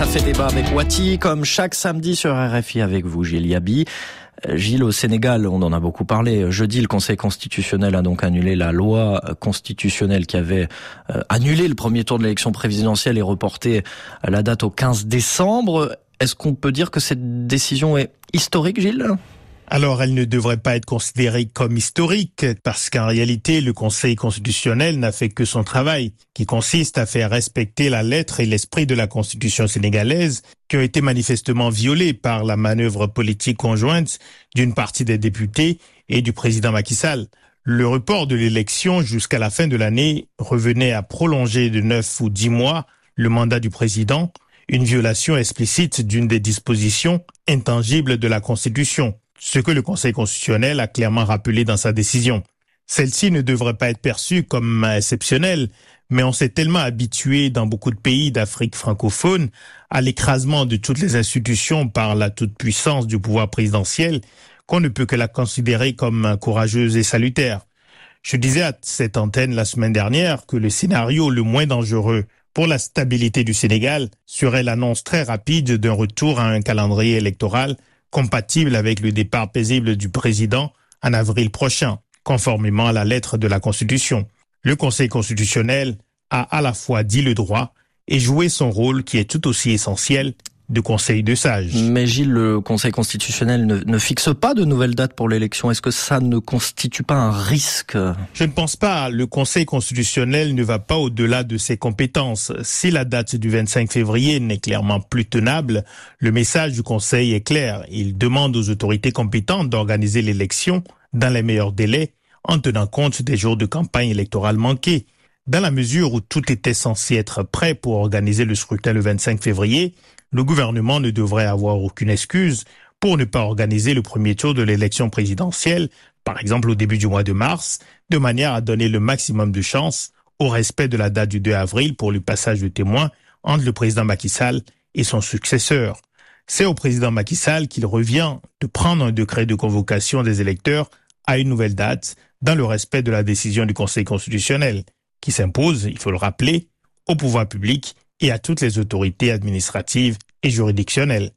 Ça fait débat avec Wati, comme chaque samedi sur RFI avec vous, Gilles Yabi. Euh, Gilles, au Sénégal, on en a beaucoup parlé. Jeudi, le Conseil constitutionnel a donc annulé la loi constitutionnelle qui avait euh, annulé le premier tour de l'élection présidentielle et reporté la date au 15 décembre. Est-ce qu'on peut dire que cette décision est historique, Gilles? Alors elle ne devrait pas être considérée comme historique parce qu'en réalité le Conseil constitutionnel n'a fait que son travail qui consiste à faire respecter la lettre et l'esprit de la Constitution sénégalaise qui ont été manifestement violés par la manœuvre politique conjointe d'une partie des députés et du président Macky Sall. Le report de l'élection jusqu'à la fin de l'année revenait à prolonger de neuf ou dix mois le mandat du président, une violation explicite d'une des dispositions intangibles de la Constitution ce que le Conseil constitutionnel a clairement rappelé dans sa décision. Celle-ci ne devrait pas être perçue comme exceptionnelle, mais on s'est tellement habitué dans beaucoup de pays d'Afrique francophone à l'écrasement de toutes les institutions par la toute-puissance du pouvoir présidentiel qu'on ne peut que la considérer comme courageuse et salutaire. Je disais à cette antenne la semaine dernière que le scénario le moins dangereux pour la stabilité du Sénégal serait l'annonce très rapide d'un retour à un calendrier électoral compatible avec le départ paisible du président en avril prochain, conformément à la lettre de la Constitution. Le Conseil constitutionnel a à la fois dit le droit et joué son rôle qui est tout aussi essentiel de conseil de sages. Mais Gilles, le Conseil constitutionnel ne, ne fixe pas de nouvelles dates pour l'élection. Est-ce que ça ne constitue pas un risque? Je ne pense pas. Le Conseil constitutionnel ne va pas au-delà de ses compétences. Si la date du 25 février n'est clairement plus tenable, le message du Conseil est clair. Il demande aux autorités compétentes d'organiser l'élection dans les meilleurs délais en tenant compte des jours de campagne électorale manqués. Dans la mesure où tout était censé être prêt pour organiser le scrutin le 25 février, le gouvernement ne devrait avoir aucune excuse pour ne pas organiser le premier tour de l'élection présidentielle, par exemple au début du mois de mars, de manière à donner le maximum de chances au respect de la date du 2 avril pour le passage de témoins entre le président Macky Sall et son successeur. C'est au président Macky Sall qu'il revient de prendre un décret de convocation des électeurs à une nouvelle date dans le respect de la décision du Conseil constitutionnel, qui s'impose, il faut le rappeler, au pouvoir public et à toutes les autorités administratives et juridictionnelles.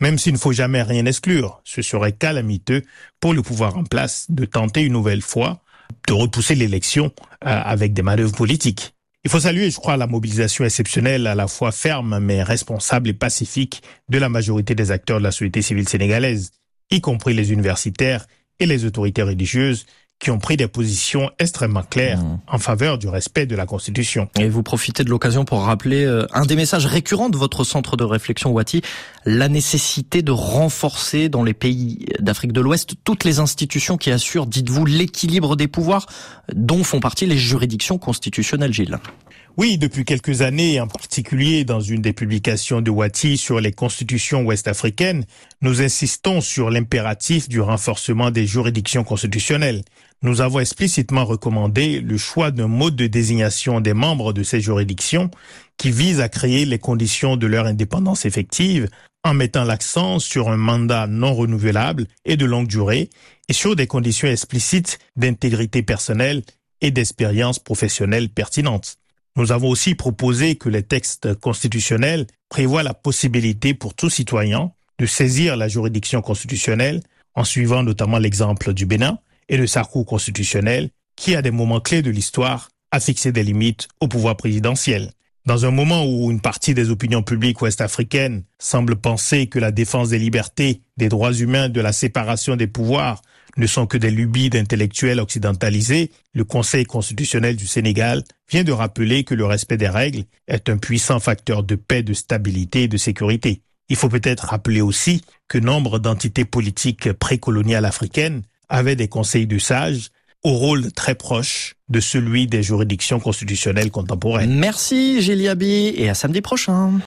Même s'il ne faut jamais rien exclure, ce serait calamiteux pour le pouvoir en place de tenter une nouvelle fois de repousser l'élection euh, avec des manœuvres politiques. Il faut saluer, je crois, la mobilisation exceptionnelle, à la fois ferme mais responsable et pacifique de la majorité des acteurs de la société civile sénégalaise, y compris les universitaires et les autorités religieuses qui ont pris des positions extrêmement claires mmh. en faveur du respect de la Constitution. Et vous profitez de l'occasion pour rappeler euh, un des messages récurrents de votre centre de réflexion Wati, la nécessité de renforcer dans les pays d'Afrique de l'Ouest toutes les institutions qui assurent, dites-vous, l'équilibre des pouvoirs dont font partie les juridictions constitutionnelles, Gilles. Oui, depuis quelques années, en particulier dans une des publications de Wati sur les constitutions ouest-africaines, nous insistons sur l'impératif du renforcement des juridictions constitutionnelles. Nous avons explicitement recommandé le choix d'un mode de désignation des membres de ces juridictions qui vise à créer les conditions de leur indépendance effective en mettant l'accent sur un mandat non renouvelable et de longue durée et sur des conditions explicites d'intégrité personnelle et d'expérience professionnelle pertinente. Nous avons aussi proposé que les textes constitutionnels prévoient la possibilité pour tout citoyen de saisir la juridiction constitutionnelle en suivant notamment l'exemple du Bénin et de sa cour constitutionnelle qui, à des moments clés de l'histoire, a fixé des limites au pouvoir présidentiel. Dans un moment où une partie des opinions publiques ouest-africaines semble penser que la défense des libertés, des droits humains, de la séparation des pouvoirs ne sont que des lubies d'intellectuels occidentalisés, le Conseil constitutionnel du Sénégal vient de rappeler que le respect des règles est un puissant facteur de paix, de stabilité et de sécurité. Il faut peut-être rappeler aussi que nombre d'entités politiques précoloniales africaines avaient des conseils de sages au rôle très proche de celui des juridictions constitutionnelles contemporaines. Merci Gilles et à samedi prochain.